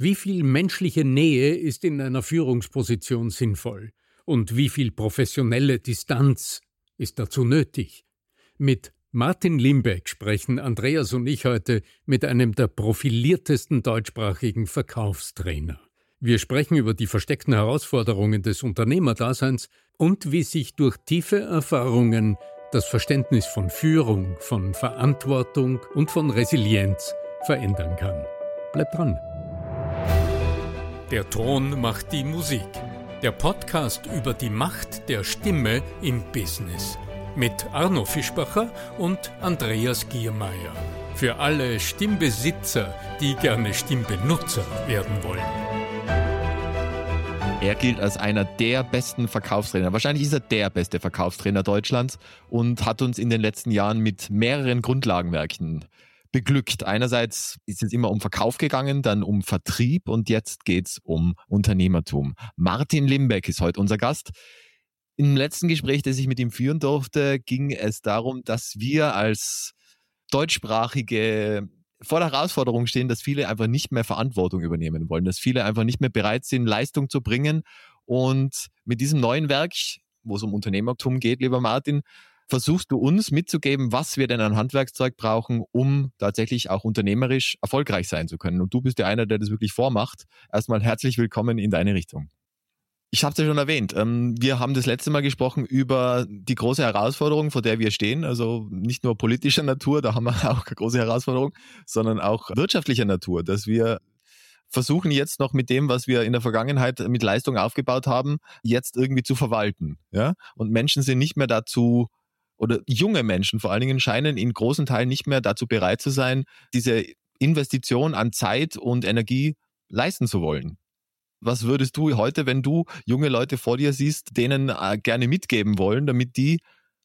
Wie viel menschliche Nähe ist in einer Führungsposition sinnvoll? Und wie viel professionelle Distanz ist dazu nötig? Mit Martin Limbeck sprechen Andreas und ich heute mit einem der profiliertesten deutschsprachigen Verkaufstrainer. Wir sprechen über die versteckten Herausforderungen des Unternehmerdaseins und wie sich durch tiefe Erfahrungen das Verständnis von Führung, von Verantwortung und von Resilienz verändern kann. Bleibt dran. Der Ton macht die Musik. Der Podcast über die Macht der Stimme im Business. Mit Arno Fischbacher und Andreas Giermeier. Für alle Stimmbesitzer, die gerne Stimmbenutzer werden wollen. Er gilt als einer der besten Verkaufstrainer. Wahrscheinlich ist er der beste Verkaufstrainer Deutschlands und hat uns in den letzten Jahren mit mehreren Grundlagenwerken beglückt. Einerseits ist es immer um Verkauf gegangen, dann um Vertrieb und jetzt geht's um Unternehmertum. Martin Limbeck ist heute unser Gast. Im letzten Gespräch, das ich mit ihm führen durfte, ging es darum, dass wir als deutschsprachige vor der Herausforderung stehen, dass viele einfach nicht mehr Verantwortung übernehmen wollen, dass viele einfach nicht mehr bereit sind, Leistung zu bringen. Und mit diesem neuen Werk, wo es um Unternehmertum geht, lieber Martin, versuchst du uns mitzugeben, was wir denn an Handwerkszeug brauchen, um tatsächlich auch unternehmerisch erfolgreich sein zu können. Und du bist ja einer, der das wirklich vormacht. Erstmal herzlich willkommen in deine Richtung. Ich habe es ja schon erwähnt. Ähm, wir haben das letzte Mal gesprochen über die große Herausforderung, vor der wir stehen. Also nicht nur politischer Natur, da haben wir auch eine große Herausforderung, sondern auch wirtschaftlicher Natur, dass wir versuchen jetzt noch mit dem, was wir in der Vergangenheit mit Leistung aufgebaut haben, jetzt irgendwie zu verwalten. Ja? Und Menschen sind nicht mehr dazu oder junge Menschen vor allen Dingen scheinen in großen Teilen nicht mehr dazu bereit zu sein, diese Investition an Zeit und Energie leisten zu wollen. Was würdest du heute, wenn du junge Leute vor dir siehst, denen äh, gerne mitgeben wollen, damit die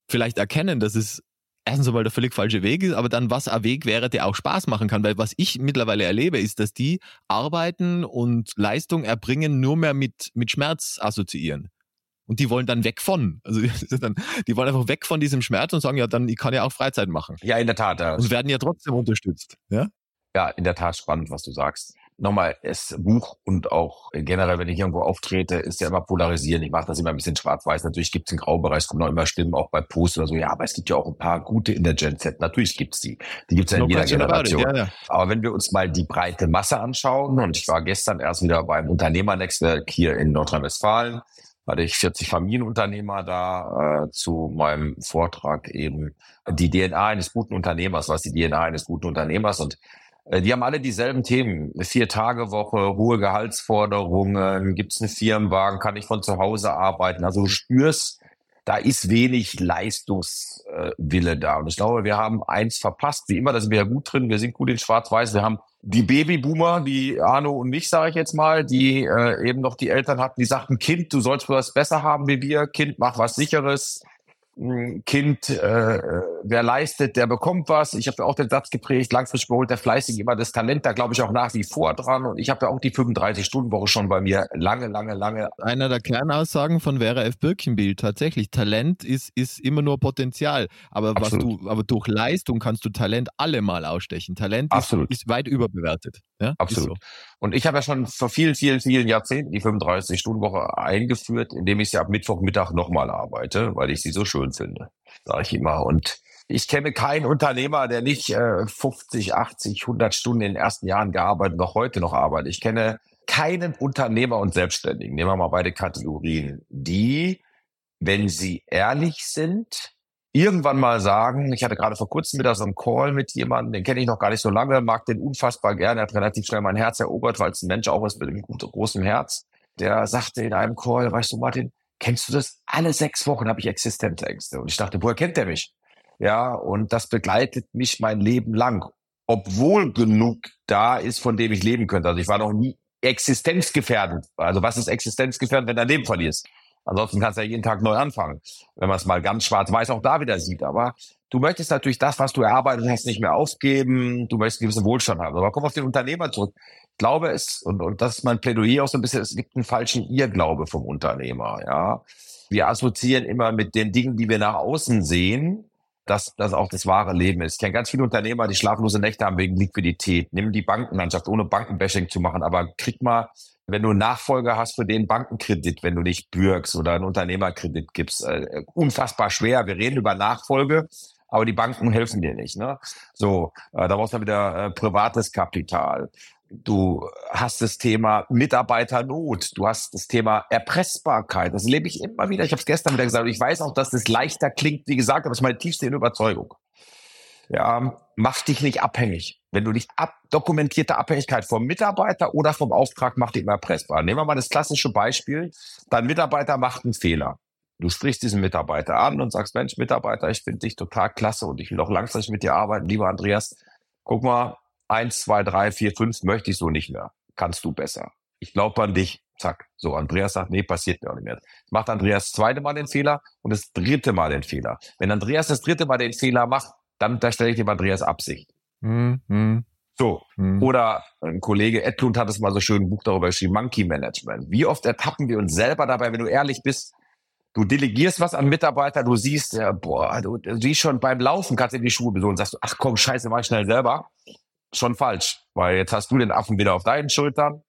vielleicht erkennen, dass es erstens einmal der völlig falsche Weg ist, aber dann was ein Weg wäre, der auch Spaß machen kann. Weil was ich mittlerweile erlebe, ist, dass die arbeiten und Leistung erbringen nur mehr mit, mit Schmerz assoziieren. Und die wollen dann weg von. Also die wollen einfach weg von diesem Schmerz und sagen, ja, dann ich kann ja auch Freizeit machen. Ja, in der Tat. Ja. Und werden ja trotzdem unterstützt. Ja? ja, in der Tat spannend, was du sagst. Nochmal, das Buch und auch generell, wenn ich irgendwo auftrete, ist ja immer polarisieren. Ich mache das immer ein bisschen schwarz-weiß. Natürlich gibt es einen Graubereich, es kommen noch immer Stimmen, auch bei Post oder so. Ja, aber es gibt ja auch ein paar gute in der Gen Z. Natürlich gibt's die. Die gibt's ja in no jeder Generation. Ja, ja. Aber wenn wir uns mal die breite Masse anschauen, und ich war gestern erst wieder beim Unternehmernetzwerk hier in Nordrhein-Westfalen, hatte ich 40 Familienunternehmer da äh, zu meinem Vortrag eben die DNA eines guten Unternehmers, was die DNA eines guten Unternehmers und äh, die haben alle dieselben Themen. Eine Vier-Tage-Woche, hohe Gehaltsforderungen, gibt es einen Firmenwagen, kann ich von zu Hause arbeiten. Also du spürst, da ist wenig Leistungswille da. Und ich glaube, wir haben eins verpasst. Wie immer, da sind wir ja gut drin. Wir sind gut in Schwarz-Weiß. Wir haben die Babyboomer, die Arno und mich, sage ich jetzt mal, die äh, eben noch die Eltern hatten, die sagten, Kind, du sollst was besser haben wie wir. Kind, mach was Sicheres. Kind, äh, wer leistet, der bekommt was. Ich habe auch den Satz geprägt, langfristig beholt der Fleißige immer das Talent, da glaube ich auch nach wie vor dran. Und ich habe ja auch die 35-Stunden-Woche schon bei mir lange, lange, lange. Einer der Kernaussagen von Vera F. Birkenbild, tatsächlich, Talent ist, ist immer nur Potenzial. Aber was du, aber durch Leistung kannst du Talent allemal ausstechen. Talent ist, ist, weit überbewertet. Ja? Absolut. So. Und ich habe ja schon vor vielen, vielen, vielen Jahrzehnten die 35-Stunden-Woche eingeführt, indem ich sie ab Mittwochmittag nochmal arbeite, weil ich sie so schön finde, sage ich immer. Und ich kenne keinen Unternehmer, der nicht äh, 50, 80, 100 Stunden in den ersten Jahren gearbeitet, noch heute noch arbeitet. Ich kenne keinen Unternehmer und Selbstständigen, nehmen wir mal beide Kategorien, die, wenn sie ehrlich sind, irgendwann mal sagen, ich hatte gerade vor kurzem wieder so einen Call mit jemandem, den kenne ich noch gar nicht so lange, mag den unfassbar gerne, er hat relativ schnell mein Herz erobert, weil es ein Mensch auch ist mit einem großen Herz. Der sagte in einem Call, weißt du Martin, kennst du das? Alle sechs Wochen habe ich Existenzängste. Und ich dachte, woher kennt der mich? Ja, und das begleitet mich mein Leben lang. Obwohl genug da ist, von dem ich leben könnte. Also ich war noch nie existenzgefährdet. Also was ist existenzgefährdet, wenn dein Leben verlierst? Ansonsten kannst du ja jeden Tag neu anfangen, wenn man es mal ganz schwarz-weiß auch da wieder sieht. Aber du möchtest natürlich das, was du erarbeitet hast, nicht mehr aufgeben. Du möchtest einen gewissen Wohlstand haben. Aber komm auf den Unternehmer zurück. Ich glaube es, und, und das ist mein Plädoyer auch so ein bisschen, es gibt einen falschen Irrglaube vom Unternehmer. Ja, Wir assoziieren immer mit den Dingen, die wir nach außen sehen, dass das auch das wahre Leben ist. Ich kenne ganz viele Unternehmer, die schlaflose Nächte haben wegen Liquidität. Nimm die Bankenlandschaft, ohne Bankenbashing zu machen, aber krieg mal, wenn du einen Nachfolger hast für den Bankenkredit, wenn du nicht bürgst oder einen Unternehmerkredit gibst, äh, unfassbar schwer. Wir reden über Nachfolge, aber die Banken helfen dir nicht. Ne? So, äh, da brauchst du wieder äh, privates Kapital. Du hast das Thema Mitarbeiternot, du hast das Thema Erpressbarkeit. Das lebe ich immer wieder. Ich habe es gestern wieder gesagt. Ich weiß auch, dass das leichter klingt, wie gesagt, aber das ist meine tiefste Überzeugung. Ja, mach dich nicht abhängig. Wenn du nicht ab, dokumentierte Abhängigkeit vom Mitarbeiter oder vom Auftrag macht dich immer erpressbar. Nehmen wir mal das klassische Beispiel. Dein Mitarbeiter macht einen Fehler. Du sprichst diesen Mitarbeiter an und sagst, Mensch, Mitarbeiter, ich finde dich total klasse und ich will auch langfristig mit dir arbeiten. Lieber Andreas, guck mal, eins, zwei, drei, vier, fünf möchte ich so nicht mehr. Kannst du besser. Ich glaube an dich. Zack. So, Andreas sagt, nee, passiert mir auch nicht mehr. Macht Andreas zweite Mal den Fehler und das dritte Mal den Fehler. Wenn Andreas das dritte Mal den Fehler macht, dann unterstelle ich dem Andreas Absicht. Mhm. So. Mhm. Oder ein Kollege Edlund hat es mal so schön ein Buch darüber geschrieben, Monkey Management. Wie oft ertappen wir uns selber dabei, wenn du ehrlich bist, du delegierst was an Mitarbeiter, du siehst, ja, boah, du, du siehst schon beim Laufen, kannst du in die Schuhe besuchen und sagst, ach komm, scheiße, mach ich schnell selber schon falsch, weil jetzt hast du den Affen wieder auf deinen Schultern.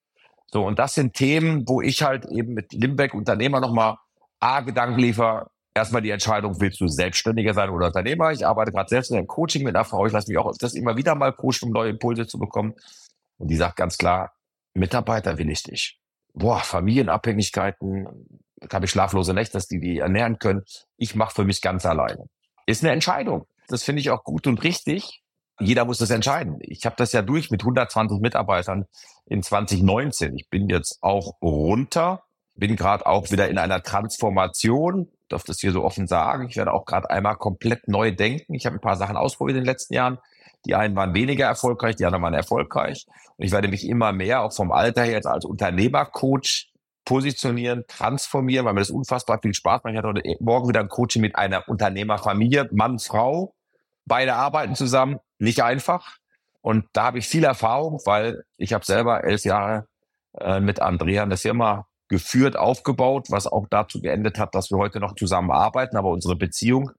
So, und das sind Themen, wo ich halt eben mit Limbeck Unternehmer nochmal A, Gedanken liefer. Erstmal die Entscheidung, willst du Selbstständiger sein oder Unternehmer? Ich arbeite gerade selbst in einem Coaching mit einer Frau. Ich lasse mich auch das immer wieder mal coachen, um neue Impulse zu bekommen. Und die sagt ganz klar, Mitarbeiter will ich nicht. Boah, Familienabhängigkeiten, habe ich schlaflose Nächte, dass die die ernähren können. Ich mache für mich ganz alleine. Ist eine Entscheidung. Das finde ich auch gut und richtig jeder muss das entscheiden. Ich habe das ja durch mit 120 Mitarbeitern in 2019. Ich bin jetzt auch runter, bin gerade auch wieder in einer Transformation, darf das hier so offen sagen. Ich werde auch gerade einmal komplett neu denken. Ich habe ein paar Sachen ausprobiert in den letzten Jahren. Die einen waren weniger erfolgreich, die anderen waren erfolgreich. Und ich werde mich immer mehr auch vom Alter her jetzt als Unternehmercoach positionieren, transformieren, weil mir das unfassbar viel Spaß macht. Ich hatte heute morgen wieder ein Coaching mit einer Unternehmerfamilie, Mann, Frau. Beide arbeiten zusammen nicht einfach. Und da habe ich viel Erfahrung, weil ich habe selber elf Jahre äh, mit Andrea eine Firma geführt, aufgebaut, was auch dazu geendet hat, dass wir heute noch zusammenarbeiten, aber unsere Beziehung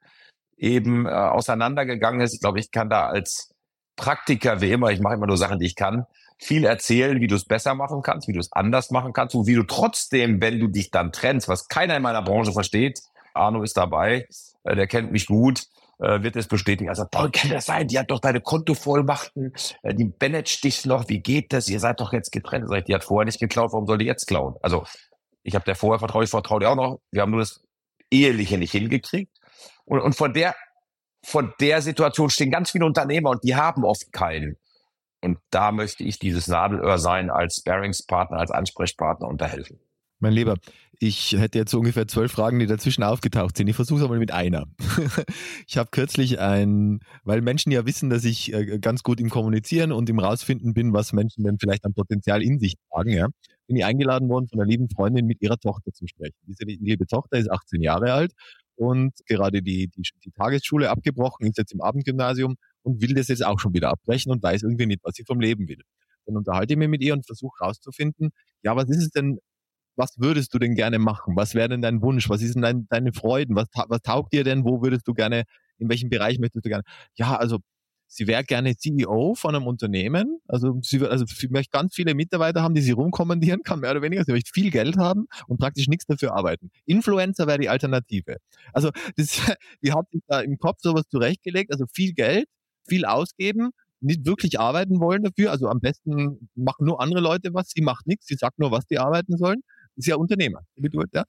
eben äh, auseinandergegangen ist. Ich glaube, ich kann da als Praktiker, wie immer, ich mache immer nur Sachen, die ich kann, viel erzählen, wie du es besser machen kannst, wie du es anders machen kannst und wie du trotzdem, wenn du dich dann trennst, was keiner in meiner Branche versteht, Arno ist dabei, äh, der kennt mich gut, äh, wird es bestätigen. Also, Paul, kann das sein? Die hat doch deine Kontovollmachten, äh, die managt dich noch, wie geht das? Ihr seid doch jetzt getrennt. Sag ich, die hat vorher nicht geklaut, warum soll die jetzt klauen? Also, ich habe der vorher vertraut, ich vertraue dir auch noch. Wir haben nur das Eheliche nicht hingekriegt. Und, und von der, von der Situation stehen ganz viele Unternehmer und die haben oft keinen. Und da möchte ich dieses Nadelöhr sein als Bearingspartner, als Ansprechpartner und da helfen. Mein Lieber, ich hätte jetzt so ungefähr zwölf Fragen, die dazwischen aufgetaucht sind. Ich versuche es einmal mit einer. ich habe kürzlich ein, weil Menschen ja wissen, dass ich äh, ganz gut im Kommunizieren und im Rausfinden bin, was Menschen denn vielleicht an Potenzial in sich tragen, ja, bin ich eingeladen worden von einer lieben Freundin mit ihrer Tochter zu sprechen. Diese liebe Tochter ist 18 Jahre alt und gerade die, die, die Tagesschule abgebrochen, ist jetzt im Abendgymnasium und will das jetzt auch schon wieder abbrechen und weiß irgendwie nicht, was sie vom Leben will. Dann unterhalte ich mich mit ihr und versuche herauszufinden, ja, was ist es denn, was würdest du denn gerne machen? Was wäre denn dein Wunsch? Was ist denn dein, deine Freuden? Was, was taugt dir denn? Wo würdest du gerne, in welchem Bereich möchtest du gerne? Ja, also sie wäre gerne CEO von einem Unternehmen. Also sie, also sie möchte ganz viele Mitarbeiter haben, die sie rumkommandieren kann, mehr oder weniger. Sie möchte viel Geld haben und praktisch nichts dafür arbeiten. Influencer wäre die Alternative. Also das, die hat sich da im Kopf sowas zurechtgelegt. Also viel Geld, viel ausgeben nicht wirklich arbeiten wollen dafür. Also am besten machen nur andere Leute was, sie macht nichts, sie sagt nur, was die arbeiten sollen ist ja Unternehmer. Ja?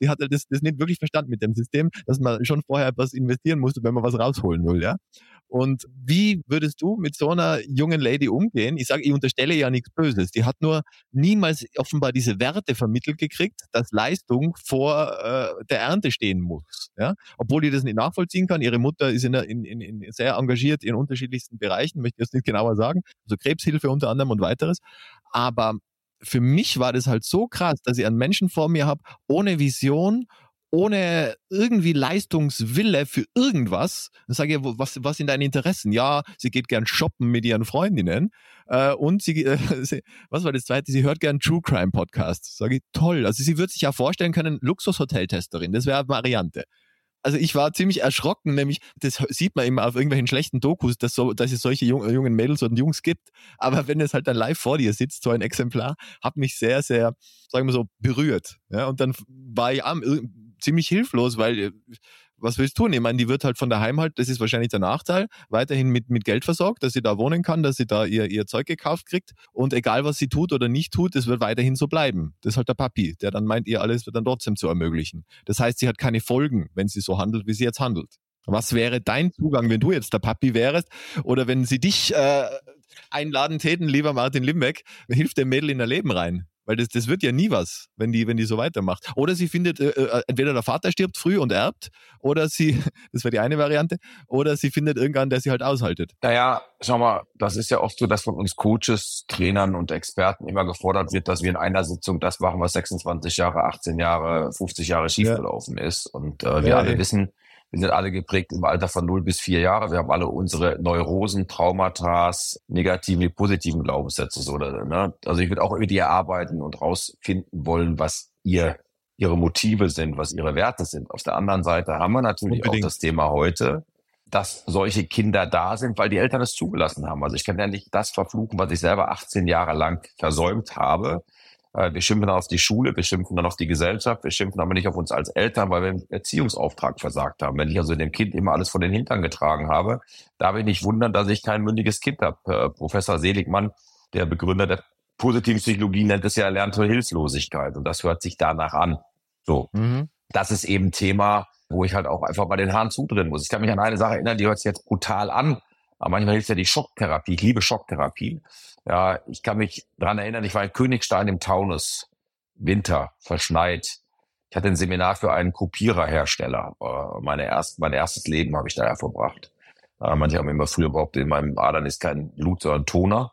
Die hat das, das nicht wirklich verstanden mit dem System, dass man schon vorher was investieren musste, wenn man was rausholen will. Ja? Und wie würdest du mit so einer jungen Lady umgehen? Ich sage, ich unterstelle ja nichts Böses. Die hat nur niemals offenbar diese Werte vermittelt gekriegt, dass Leistung vor äh, der Ernte stehen muss. Ja? Obwohl die das nicht nachvollziehen kann. Ihre Mutter ist in, in, in, in sehr engagiert in unterschiedlichsten Bereichen, möchte ich jetzt nicht genauer sagen. Also Krebshilfe unter anderem und weiteres. Aber für mich war das halt so krass, dass ich einen Menschen vor mir habe, ohne Vision, ohne irgendwie Leistungswille für irgendwas. Dann sage ich, was, was sind deine Interessen? Ja, sie geht gern shoppen mit ihren Freundinnen. Äh, und sie, äh, sie, was war das zweite? Sie hört gern True Crime Podcast. Sage ich, toll. Also sie würde sich ja vorstellen können, Luxushoteltesterin, das wäre eine Variante. Also ich war ziemlich erschrocken, nämlich das sieht man immer auf irgendwelchen schlechten Dokus, dass, so, dass es solche jungen, jungen Mädels und Jungs gibt. Aber wenn es halt dann live vor dir sitzt, so ein Exemplar, hat mich sehr, sehr, sagen wir so, berührt. Ja, und dann war ich am, ziemlich hilflos, weil äh, was willst du tun? Ich meine, die wird halt von daheim halt, das ist wahrscheinlich der Nachteil, weiterhin mit, mit Geld versorgt, dass sie da wohnen kann, dass sie da ihr, ihr Zeug gekauft kriegt. Und egal, was sie tut oder nicht tut, es wird weiterhin so bleiben. Das ist halt der Papi, der dann meint, ihr alles wird dann trotzdem zu ermöglichen. Das heißt, sie hat keine Folgen, wenn sie so handelt, wie sie jetzt handelt. Was wäre dein Zugang, wenn du jetzt der Papi wärst? Oder wenn sie dich äh, einladen täten, lieber Martin Limbeck, hilft dem Mädel in ihr Leben rein? Weil das, das wird ja nie was, wenn die, wenn die so weitermacht. Oder sie findet, äh, äh, entweder der Vater stirbt früh und erbt, oder sie, das wäre die eine Variante, oder sie findet irgendwann, der sie halt aushaltet. Naja, schau mal, das ist ja oft so, dass von uns Coaches, Trainern und Experten immer gefordert wird, dass wir in einer Sitzung das machen, was 26 Jahre, 18 Jahre, 50 Jahre schiefgelaufen ja. ist. Und äh, wir ja, alle ey. wissen, wir sind alle geprägt im Alter von 0 bis 4 Jahre. Wir haben alle unsere Neurosen, Traumata, negativen wie positiven Glaubenssätze. So, ne? Also ich würde auch mit ihr arbeiten und rausfinden wollen, was ihr ihre Motive sind, was ihre Werte sind. Auf der anderen Seite haben wir natürlich Unbedingt. auch das Thema heute, dass solche Kinder da sind, weil die Eltern es zugelassen haben. Also ich kann ja nicht das verfluchen, was ich selber 18 Jahre lang versäumt habe. Äh, wir schimpfen dann auf die Schule, wir schimpfen dann auf die Gesellschaft, wir schimpfen aber nicht auf uns als Eltern, weil wir einen Erziehungsauftrag versagt haben. Wenn ich also dem Kind immer alles von den Hintern getragen habe, darf ich nicht wundern, dass ich kein mündiges Kind habe. Äh, Professor Seligmann, der Begründer der positiven Psychologie, nennt es ja erlernte Hilflosigkeit. Und das hört sich danach an. So. Mhm. Das ist eben Thema, wo ich halt auch einfach mal den Hahn zudrehen muss. Ich kann mich an eine Sache erinnern, die hört sich jetzt brutal an, aber manchmal hilft ja die Schocktherapie. Ich liebe Schocktherapie. Ja, ich kann mich dran erinnern, ich war in Königstein im Taunus. Winter, verschneit. Ich hatte ein Seminar für einen Kopiererhersteller. Äh, meine erst, mein erstes Leben habe ich daher verbracht. Äh, manche haben immer früher behauptet, in meinem Adern ist kein Blut, sondern Toner.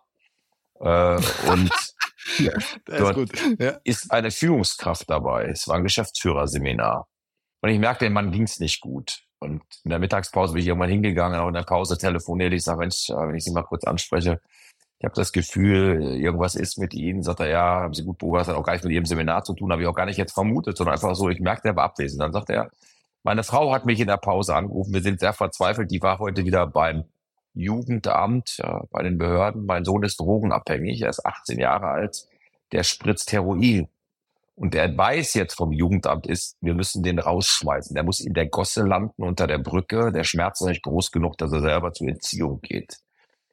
Äh, und ja, dort ist, ja. ist, eine Führungskraft dabei. Es war ein Geschäftsführerseminar. Und ich merkte, dem Mann ging es nicht gut. Und in der Mittagspause bin ich irgendwann hingegangen, auch in der Pause telefoniert. Ich sage, Mensch, wenn ich Sie mal kurz anspreche, ich habe das Gefühl, irgendwas ist mit Ihnen. Sagt er, ja, haben Sie gut beobachtet, hat auch gar nicht mit Ihrem Seminar zu tun, habe ich auch gar nicht jetzt vermutet, sondern einfach so, ich merkte, er war abwesend. Dann sagt er, meine Frau hat mich in der Pause angerufen, wir sind sehr verzweifelt, die war heute wieder beim Jugendamt, ja, bei den Behörden. Mein Sohn ist drogenabhängig, er ist 18 Jahre alt, der spritzt Heroin. Und der Advice jetzt vom Jugendamt ist, wir müssen den rausschmeißen. Der muss in der Gosse landen unter der Brücke. Der Schmerz ist nicht groß genug, dass er selber zur Entziehung geht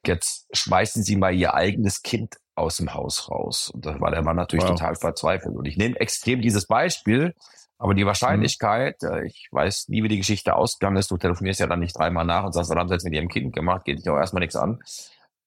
jetzt schmeißen Sie mal Ihr eigenes Kind aus dem Haus raus. Und da war der Mann natürlich wow. total verzweifelt. Und ich nehme extrem dieses Beispiel, aber die Wahrscheinlichkeit, mhm. ich weiß nie, wie die Geschichte ausgegangen ist, du telefonierst ja dann nicht dreimal nach und sagst, was haben Sie jetzt mit Ihrem Kind gemacht, geht dich auch erstmal nichts an.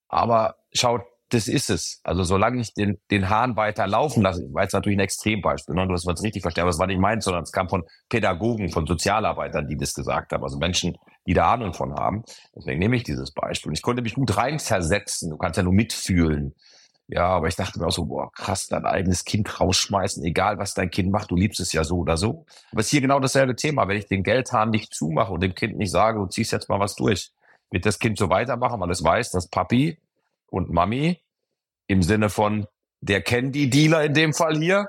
Aber schaut das ist es. Also solange ich den, den Hahn weiter laufen lasse, war jetzt natürlich ein Extrembeispiel, ne? du hast es richtig verstanden, aber das war nicht meins, sondern es kam von Pädagogen, von Sozialarbeitern, die das gesagt haben, also Menschen, die da Ahnung von haben. Deswegen nehme ich dieses Beispiel. Und ich konnte mich gut reinversetzen, du kannst ja nur mitfühlen. Ja, aber ich dachte mir auch so, boah, krass, dein eigenes Kind rausschmeißen, egal was dein Kind macht, du liebst es ja so oder so. Aber es ist hier genau dasselbe Thema. Wenn ich den Geldhahn nicht zumache und dem Kind nicht sage, du ziehst jetzt mal was durch, wird das Kind so weitermachen, weil es weiß, dass Papi und Mami im Sinne von der Candy-Dealer in dem Fall hier.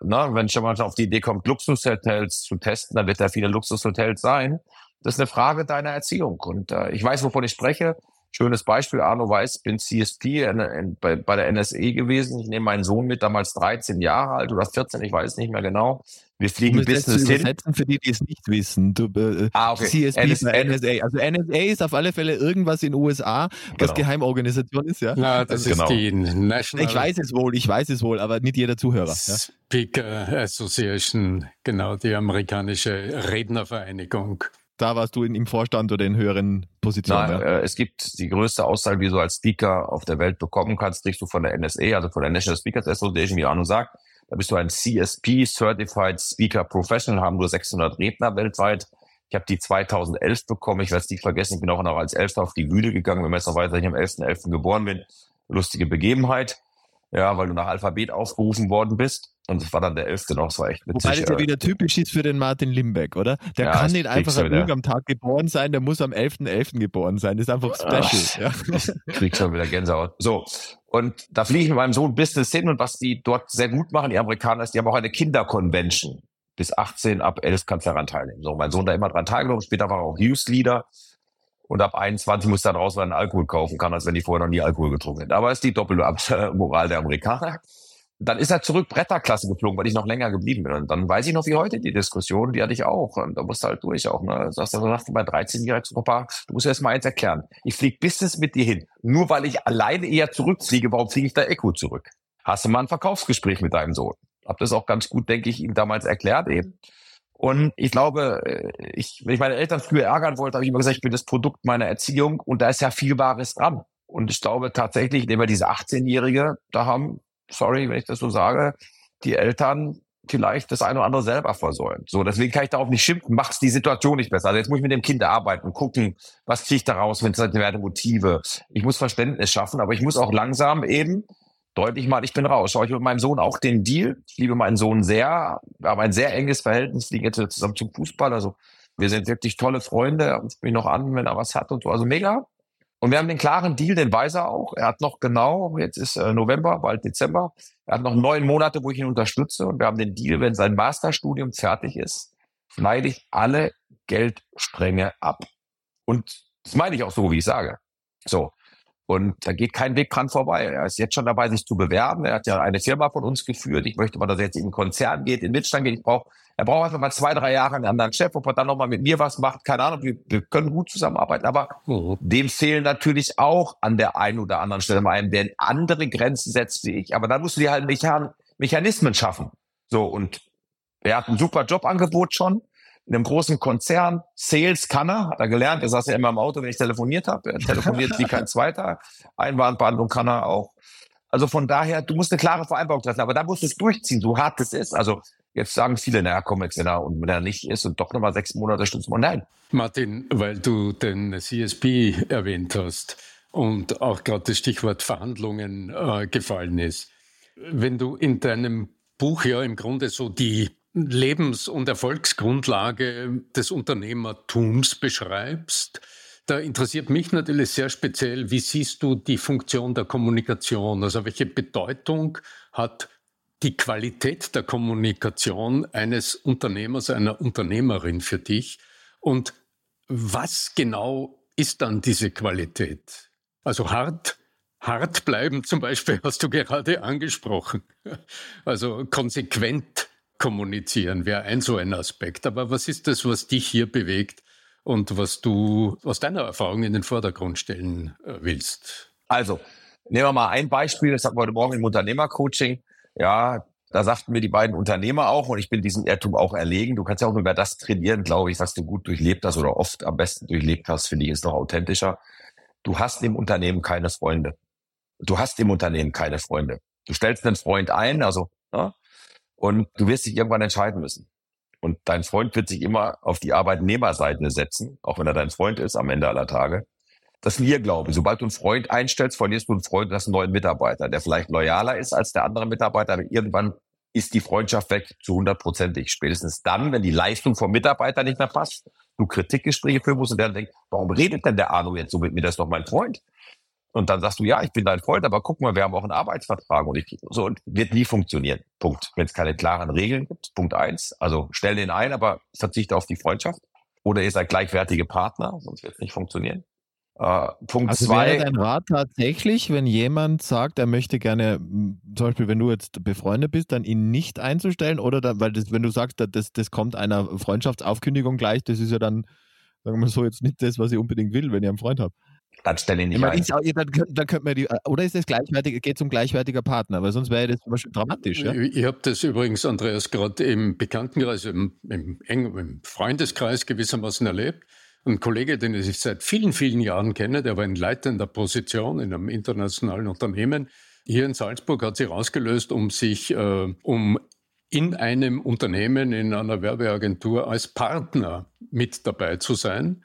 Na, wenn schon mal auf die Idee kommt, Luxushotels zu testen, dann wird da viele Luxushotels sein. Das ist eine Frage deiner Erziehung. Und äh, ich weiß, wovon ich spreche. Schönes Beispiel, Arno Weiß, bin CSP in, in, bei, bei der NSE gewesen. Ich nehme meinen Sohn mit, damals 13 Jahre alt oder 14, ich weiß nicht mehr genau. Wir fliegen Business hin. Für die, die es nicht wissen. Du, äh, ah, okay. CSP NSA. NSA. Also NSA ist auf alle Fälle irgendwas in den USA, was genau. Geheimorganisation ist, ja? Na, das genau. ist die National. Ich weiß es wohl, ich weiß es wohl, aber nicht jeder Zuhörer. Speaker ja? Association, genau, die amerikanische Rednervereinigung da warst du in, im Vorstand oder in höheren Positionen? Nein, ja? äh, es gibt die größte Aussage, die du als Speaker auf der Welt bekommen kannst, kriegst du von der NSA, also von der National Speakers Association, wie Arno sagt. Da bist du ein CSP, Certified Speaker Professional, haben nur 600 Redner weltweit. Ich habe die 2011 bekommen, ich werde es nicht vergessen, ich bin auch noch als Elfter auf die Bühne gegangen, wenn man jetzt noch weiter, ich am 11.11. .11. geboren bin. Lustige Begebenheit, ja, weil du nach Alphabet aufgerufen worden bist. Und das war dann der 11. noch, das war echt witzig. Wobei das ja wieder typisch ist für den Martin Limbeck, oder? Der ja, kann nicht einfach an irgendeinem Tag geboren sein, der muss am 11.11. .11. geboren sein. Das ist einfach special. Ach, ja. Ich krieg schon wieder Gänsehaut. So, und da fliege ich mit meinem Sohn Business hin und was die dort sehr gut machen, die Amerikaner, ist, die haben auch eine Kinderconvention. bis 18, ab 11 kannst du daran teilnehmen. So, mein Sohn da immer dran teilgenommen, später war er auch Youth Leader. Und ab 21 muss er draußen einen Alkohol kaufen kann, als wenn die vorher noch nie Alkohol getrunken hätten. Aber ist die Doppelmoral der Amerikaner. Dann ist er zurück Bretterklasse geflogen, weil ich noch länger geblieben bin. Und dann weiß ich noch wie heute die Diskussion, die hatte ich auch. Und da musst du halt durch auch. Ne? Sagst du, sagst du bei 13-Jährigen zu Papa, du musst erst mal eins erklären. Ich fliege Business mit dir hin. Nur weil ich alleine eher zurückfliege, warum fliege ich da Echo zurück? Hast du mal ein Verkaufsgespräch mit deinem Sohn? Hab das auch ganz gut, denke ich, ihm damals erklärt eben. Und ich glaube, äh, ich, wenn ich meine Eltern früher ärgern wollte, habe ich immer gesagt, ich bin das Produkt meiner Erziehung und da ist ja viel Wahres dran. Und ich glaube tatsächlich, indem wir diese 18-Jährige, da haben, sorry, wenn ich das so sage, die Eltern vielleicht das eine oder andere selber versäumt. So, deswegen kann ich darauf nicht schimpfen, macht's die Situation nicht besser. Also jetzt muss ich mit dem Kind arbeiten, gucken, was kriege ich daraus, wenn es halt Motive. Ich muss Verständnis schaffen, aber ich muss auch langsam eben deutlich mal, ich bin raus. Schau ich mit meinem Sohn auch den Deal. Ich liebe meinen Sohn sehr. Wir haben ein sehr enges Verhältnis, liegen jetzt zusammen zum Fußball. Also wir sind wirklich tolle Freunde. Ruft mich noch an, wenn er was hat und so. Also mega. Und wir haben den klaren Deal, den weiß er auch. Er hat noch genau, jetzt ist äh, November, bald Dezember. Er hat noch neun Monate, wo ich ihn unterstütze. Und wir haben den Deal, wenn sein Masterstudium fertig ist, schneide ich alle Geldstränge ab. Und das meine ich auch so, wie ich sage. So. Und da geht kein Weg dran vorbei. Er ist jetzt schon dabei, sich zu bewerben. Er hat ja eine Firma von uns geführt. Ich möchte mal, dass er jetzt in den Konzern geht, in den Mittelstand geht. Ich brauche, er braucht einfach mal zwei, drei Jahre einen anderen Chef, ob er dann nochmal mit mir was macht. Keine Ahnung, wir, wir können gut zusammenarbeiten. Aber mhm. dem fehlen natürlich auch an der einen oder anderen Stelle mal einem, der andere Grenzen setzt wie ich. Aber dann musst du dir halt Mechan Mechanismen schaffen. So, und er hat ein super Jobangebot schon in einem großen Konzern. Sales kann er, hat er gelernt. Er saß ja immer im Auto, wenn ich telefoniert habe. Er telefoniert wie kein Zweiter. Einwandbehandlung kann er auch. Also von daher, du musst eine klare Vereinbarung treffen, aber da musst du es durchziehen, so hart es ist. Also jetzt sagen viele, naja, komm jetzt, wenn er, und wenn er nicht ist und doch nochmal sechs Monate stützen wir. Nein. Martin, weil du den CSP erwähnt hast und auch gerade das Stichwort Verhandlungen äh, gefallen ist. Wenn du in deinem Buch ja im Grunde so die Lebens- und Erfolgsgrundlage des Unternehmertums beschreibst. Da interessiert mich natürlich sehr speziell, wie siehst du die Funktion der Kommunikation? Also welche Bedeutung hat die Qualität der Kommunikation eines Unternehmers, einer Unternehmerin für dich? Und was genau ist dann diese Qualität? Also hart, hart bleiben zum Beispiel hast du gerade angesprochen. Also konsequent kommunizieren wäre ein so ein Aspekt. Aber was ist das, was dich hier bewegt und was du aus deiner Erfahrung in den Vordergrund stellen äh, willst? Also, nehmen wir mal ein Beispiel, das hatten wir heute Morgen im Unternehmercoaching. Ja, da sagten mir die beiden Unternehmer auch, und ich bin diesem Irrtum auch erlegen, du kannst ja auch nur mehr das trainieren, glaube ich, was du gut durchlebt hast oder oft am besten durchlebt hast, finde ich, ist noch authentischer. Du hast im Unternehmen keine Freunde. Du hast im Unternehmen keine Freunde. Du stellst einen Freund ein, also ja, und du wirst dich irgendwann entscheiden müssen. Und dein Freund wird sich immer auf die Arbeitnehmerseite setzen, auch wenn er dein Freund ist am Ende aller Tage. Das ist mir glaube. Sobald du einen Freund einstellst, verlierst du einen Freund, das ist einen neuen Mitarbeiter, der vielleicht loyaler ist als der andere Mitarbeiter, aber irgendwann ist die Freundschaft weg zu hundertprozentig. Spätestens dann, wenn die Leistung vom Mitarbeiter nicht mehr passt, du Kritikgespräche führen musst und der denkt, warum redet denn der Arno jetzt so mit mir, das ist doch mein Freund. Und dann sagst du, ja, ich bin dein Freund, aber guck mal, wir haben auch einen Arbeitsvertrag und ich, so und wird nie funktionieren. Punkt. Wenn es keine klaren Regeln gibt, Punkt eins. Also stell den ein, aber verzichte auf die Freundschaft. Oder ihr seid gleichwertige Partner, sonst wird es nicht funktionieren. Äh, Punkt also zwei. Wäre dein Rat tatsächlich, wenn jemand sagt, er möchte gerne, zum Beispiel, wenn du jetzt befreundet bist, dann ihn nicht einzustellen oder dann, weil das, wenn du sagst, das, das kommt einer Freundschaftsaufkündigung gleich, das ist ja dann, sagen wir so, jetzt nicht das, was ich unbedingt will, wenn ihr einen Freund habt dann stelle ich nicht ich meine, ich, dann, dann könnte man die, oder ist das gleichwertig, geht es um gleichwertiger Partner, weil sonst wäre das zum Beispiel dramatisch. Ja? Ich, ich habe das übrigens, Andreas, gerade im Bekanntenkreis, im, im, im Freundeskreis gewissermaßen erlebt. Ein Kollege, den ich seit vielen, vielen Jahren kenne, der war in leitender Position in einem internationalen Unternehmen. Hier in Salzburg hat sich herausgelöst, um sich äh, um in einem Unternehmen, in einer Werbeagentur als Partner mit dabei zu sein.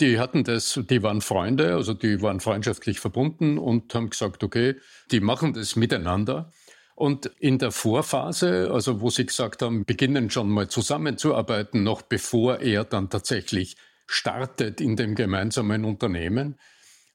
Die hatten das, die waren Freunde, also die waren freundschaftlich verbunden und haben gesagt, okay, die machen das miteinander. Und in der Vorphase, also wo sie gesagt haben, beginnen schon mal zusammenzuarbeiten, noch bevor er dann tatsächlich startet in dem gemeinsamen Unternehmen,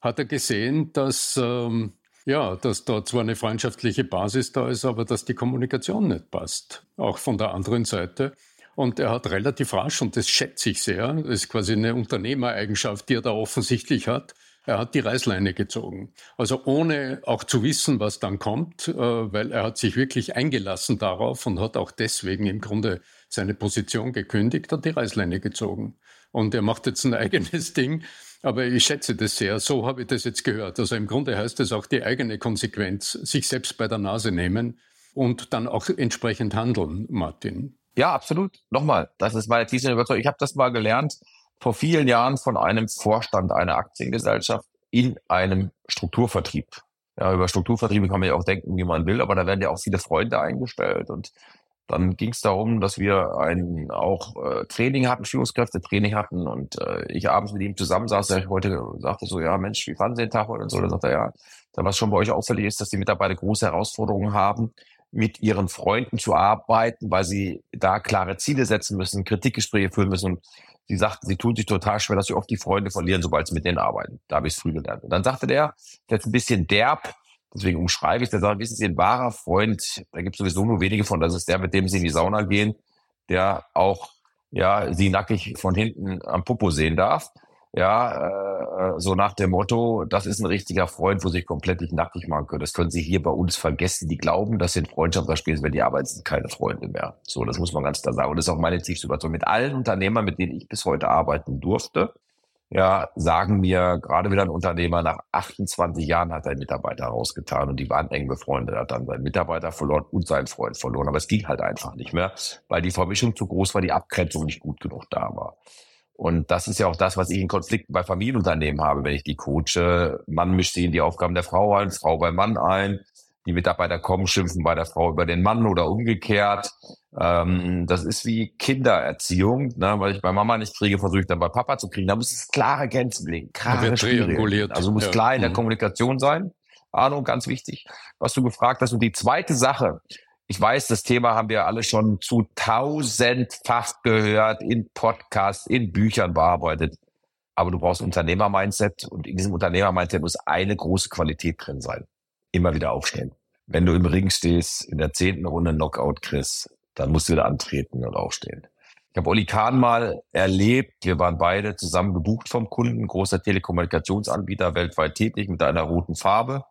hat er gesehen, dass, ähm, ja, dass da zwar eine freundschaftliche Basis da ist, aber dass die Kommunikation nicht passt, auch von der anderen Seite. Und er hat relativ rasch, und das schätze ich sehr, das ist quasi eine Unternehmereigenschaft, die er da offensichtlich hat, er hat die Reißleine gezogen. Also ohne auch zu wissen, was dann kommt, äh, weil er hat sich wirklich eingelassen darauf und hat auch deswegen im Grunde seine Position gekündigt, hat die Reißleine gezogen. Und er macht jetzt ein eigenes Ding. Aber ich schätze das sehr. So habe ich das jetzt gehört. Also im Grunde heißt es auch die eigene Konsequenz, sich selbst bei der Nase nehmen und dann auch entsprechend handeln, Martin. Ja, absolut. Nochmal, das ist meine tiefe Überzeugung. Ich habe das mal gelernt vor vielen Jahren von einem Vorstand einer Aktiengesellschaft in einem Strukturvertrieb. Ja, über Strukturvertriebe kann man ja auch denken, wie man will, aber da werden ja auch viele Freunde eingestellt und dann ging es darum, dass wir ein auch äh, Training hatten, Führungskräfte-Training hatten und äh, ich abends mit ihm zusammen saß, der heute sagte so, ja Mensch, wie fanden Sie den Tag und so, dann sagte er, ja, da was schon bei euch auffällig ist, dass die Mitarbeiter große Herausforderungen haben, mit ihren Freunden zu arbeiten, weil sie da klare Ziele setzen müssen, Kritikgespräche führen müssen und sie sagten, sie tun sich total schwer, dass sie oft die Freunde verlieren, sobald sie mit denen arbeiten. Da habe ich es früh gelernt. Und dann sagte der, jetzt ein bisschen derb, deswegen umschreibe ich, der sagt, wissen Sie, ein wahrer Freund, da gibt es sowieso nur wenige von, das ist der, mit dem Sie in die Sauna gehen, der auch ja sie nackig von hinten am Popo sehen darf. Ja, äh, so nach dem Motto, das ist ein richtiger Freund, wo sich komplett nicht nackig machen können. Das können Sie hier bei uns vergessen. Die glauben, das sind Freundschaftsspiele, wenn die arbeiten, sind keine Freunde mehr. So, das muss man ganz klar sagen. Und das ist auch meine tiefste Überzeugung. Mit allen Unternehmern, mit denen ich bis heute arbeiten durfte, ja, sagen mir gerade wieder ein Unternehmer, nach 28 Jahren hat er einen Mitarbeiter rausgetan und die waren eng befreundet. Hat dann seinen Mitarbeiter verloren und seinen Freund verloren. Aber es ging halt einfach nicht mehr, weil die Vermischung zu groß war, die Abgrenzung nicht gut genug da war. Und das ist ja auch das, was ich in Konflikten bei Familienunternehmen habe, wenn ich die coache. Mann mischt sich in die Aufgaben der Frau ein, Frau beim Mann ein. Die Mitarbeiter kommen, schimpfen bei der Frau über den Mann oder umgekehrt. Ähm, das ist wie Kindererziehung, ne? weil ich bei Mama nicht kriege, versuche ich dann bei Papa zu kriegen. Da muss es klare Grenzen legen, klare Spielregeln. Also muss ja. klar in der mhm. Kommunikation sein. Arno, ganz wichtig, was du gefragt hast. Und die zweite Sache, ich weiß, das Thema haben wir alle schon zu tausendfach gehört, in Podcasts, in Büchern bearbeitet. Aber du brauchst Unternehmer-Mindset und in diesem Unternehmer-Mindset muss eine große Qualität drin sein. Immer wieder aufstehen. Wenn du im Ring stehst, in der zehnten Runde Knockout kriegst, dann musst du wieder antreten und aufstehen. Ich habe Oli Kahn mal erlebt. Wir waren beide zusammen gebucht vom Kunden, großer Telekommunikationsanbieter, weltweit tätig mit einer roten Farbe.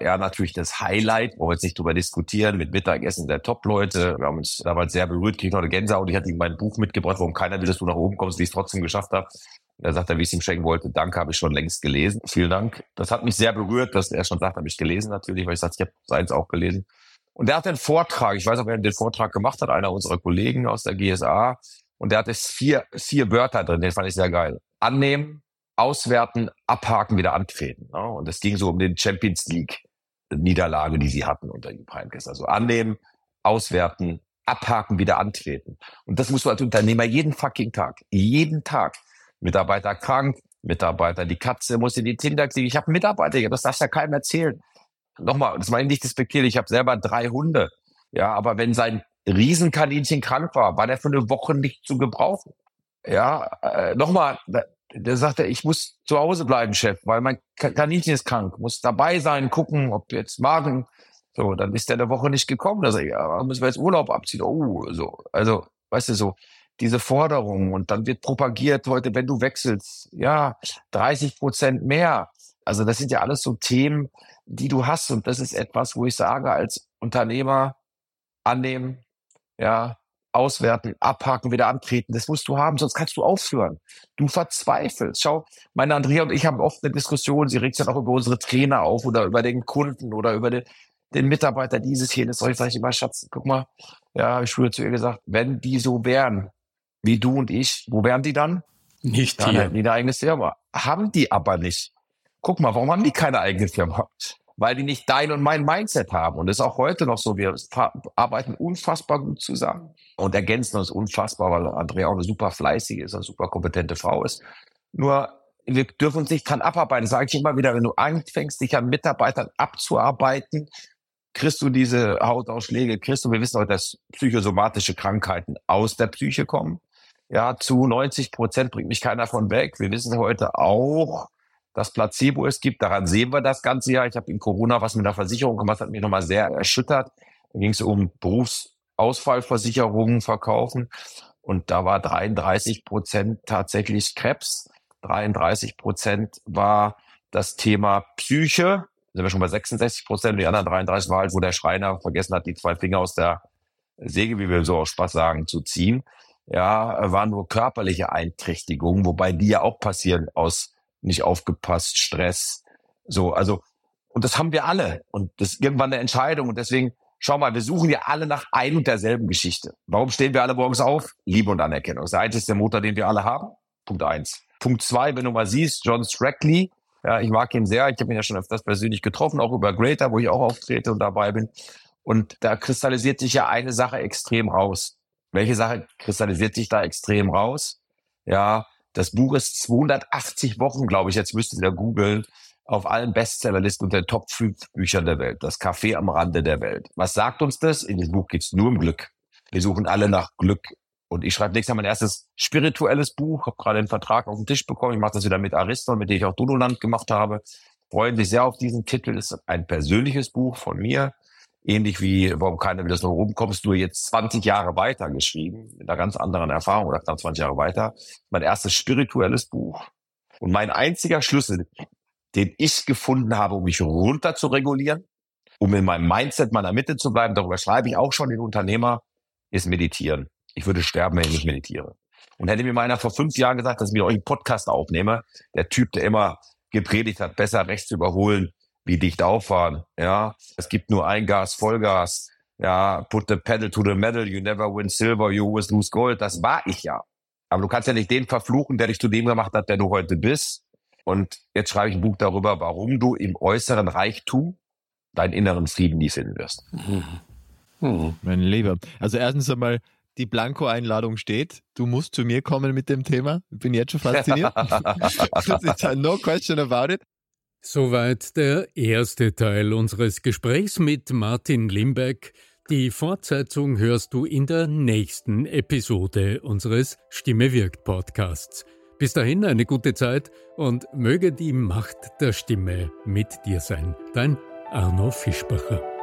Ja, natürlich das Highlight, wo wir jetzt nicht drüber diskutieren, mit Mittagessen der Top-Leute. Wir haben uns damals sehr berührt, kriege noch eine Gänsehaut. Ich hatte ihm mein Buch mitgebracht, warum keiner will, dass du nach oben kommst, wie ich es trotzdem geschafft habe. Er sagt er, wie ich es ihm schenken wollte. Danke, habe ich schon längst gelesen. Vielen Dank. Das hat mich sehr berührt, dass er schon sagt, habe ich gelesen natürlich, weil ich sagte, ich habe seins auch gelesen. Und der hat einen Vortrag, ich weiß auch, wer den Vortrag gemacht hat, einer unserer Kollegen aus der GSA. Und der hatte vier, vier Wörter drin, den fand ich sehr geil. Annehmen, auswerten, abhaken, wieder antreten. Ne? Und es ging so um den Champions League Niederlage, die sie hatten unter Jupp Heynckes. Also annehmen, auswerten, abhaken, wieder antreten. Und das musst du als Unternehmer jeden fucking Tag, jeden Tag. Mitarbeiter krank, Mitarbeiter, die Katze muss in die Tinder kriegen. Ich habe Mitarbeiter, das darfst ja keinem erzählen. Nochmal, das meine ich nicht despektierlich, ich habe selber drei Hunde. Ja, aber wenn sein Riesenkaninchen krank war, war der für eine Woche nicht zu gebrauchen. Ja, äh, nochmal, der sagte, ich muss zu Hause bleiben, Chef, weil mein Kaninchen ist krank, muss dabei sein, gucken, ob jetzt Magen. So, dann ist der eine Woche nicht gekommen. Da sage ich, ja, müssen wir jetzt Urlaub abziehen. Oh, so. Also, weißt du, so diese Forderungen und dann wird propagiert heute, wenn du wechselst, ja, 30 Prozent mehr. Also das sind ja alles so Themen, die du hast und das ist etwas, wo ich sage, als Unternehmer annehmen, ja, auswerten, abhaken, wieder antreten. Das musst du haben, sonst kannst du aufhören. Du verzweifelst. Schau, meine Andrea und ich haben oft eine Diskussion, sie regt sich auch über unsere Trainer auf oder über den Kunden oder über den, den Mitarbeiter dieses, jenes. Ich sage immer, Schatz, guck mal, ja, habe ich früher zu ihr gesagt, wenn die so wären, wie du und ich, wo wären die dann? Nicht dann hier. Hätten die eine eigene Firma. Haben die aber nicht. Guck mal, warum haben die keine eigene Firma? Weil die nicht dein und mein Mindset haben. Und das ist auch heute noch so. Wir arbeiten unfassbar gut zusammen und ergänzen uns unfassbar, weil Andrea auch eine super fleißige ist, eine super kompetente Frau ist. Nur wir dürfen uns nicht dran abarbeiten. Sage ich immer wieder, wenn du anfängst, dich an Mitarbeitern abzuarbeiten, kriegst du diese Hautausschläge, kriegst du, wir wissen heute, dass psychosomatische Krankheiten aus der Psyche kommen. Ja, zu 90 Prozent bringt mich keiner von weg. Wir wissen heute auch, das Placebo es gibt. Daran sehen wir das ganze Jahr. Ich habe in Corona was mit der Versicherung gemacht, hat mich nochmal sehr erschüttert. Da ging es um Berufsausfallversicherungen verkaufen. Und da war 33 Prozent tatsächlich Krebs, 33 Prozent war das Thema Psyche, sind wir schon bei 66 Prozent, die anderen 33 war halt, wo der Schreiner vergessen hat, die zwei Finger aus der Säge, wie wir so aus Spaß sagen, zu ziehen. Ja, waren nur körperliche Einträchtigungen, wobei die ja auch passieren aus nicht aufgepasst, Stress. So, also, und das haben wir alle. Und das ist irgendwann eine Entscheidung. Und deswegen, schau mal, wir suchen ja alle nach ein und derselben Geschichte. Warum stehen wir alle morgens auf? Liebe und Anerkennung. Das ist der einzige Motor, den wir alle haben. Punkt eins. Punkt zwei, wenn du mal siehst, John Strackley, ja, ich mag ihn sehr. Ich habe ihn ja schon öfters persönlich getroffen, auch über Greater, wo ich auch auftrete und dabei bin. Und da kristallisiert sich ja eine Sache extrem raus. Welche Sache kristallisiert sich da extrem raus? Ja, das Buch ist 280 Wochen, glaube ich, jetzt müsst ihr googeln, auf allen Bestsellerlisten unter den Top 5 Büchern der Welt. Das Café am Rande der Welt. Was sagt uns das? In diesem Buch geht es nur um Glück. Wir suchen alle nach Glück. Und ich schreibe nächstes Mal mein erstes spirituelles Buch, habe gerade einen Vertrag auf den Tisch bekommen. Ich mache das wieder mit Ariston, mit dem ich auch Dodoland gemacht habe. Freuen sich sehr auf diesen Titel. Ist ein persönliches Buch von mir ähnlich wie Warum keiner will, dass du rumkommst, nur jetzt 20 Jahre weiter geschrieben, mit einer ganz anderen Erfahrung oder knapp 20 Jahre weiter. Mein erstes spirituelles Buch. Und mein einziger Schlüssel, den ich gefunden habe, um mich runter zu regulieren, um in meinem Mindset meiner Mitte zu bleiben, darüber schreibe ich auch schon den Unternehmer, ist meditieren. Ich würde sterben, wenn ich nicht meditiere. Und hätte mir mal einer vor fünf Jahren gesagt, dass ich mir euch einen Podcast aufnehme, der Typ, der immer gepredigt hat, besser rechts überholen, wie dicht auffahren. Ja, es gibt nur ein Gas, Vollgas. Ja, put the pedal to the metal. You never win silver, you always lose gold. Das war ich ja. Aber du kannst ja nicht den verfluchen, der dich zu dem gemacht hat, der du heute bist. Und jetzt schreibe ich ein Buch darüber, warum du im äußeren Reichtum deinen inneren Frieden nie finden wirst. Mhm. Mhm. Mein Lieber. Also erstens einmal, die Blanko-Einladung steht. Du musst zu mir kommen mit dem Thema. Bin jetzt schon fasziniert. no question about it. Soweit der erste Teil unseres Gesprächs mit Martin Limbeck. Die Fortsetzung hörst du in der nächsten Episode unseres Stimme wirkt Podcasts. Bis dahin eine gute Zeit und möge die Macht der Stimme mit dir sein. Dein Arno Fischbacher.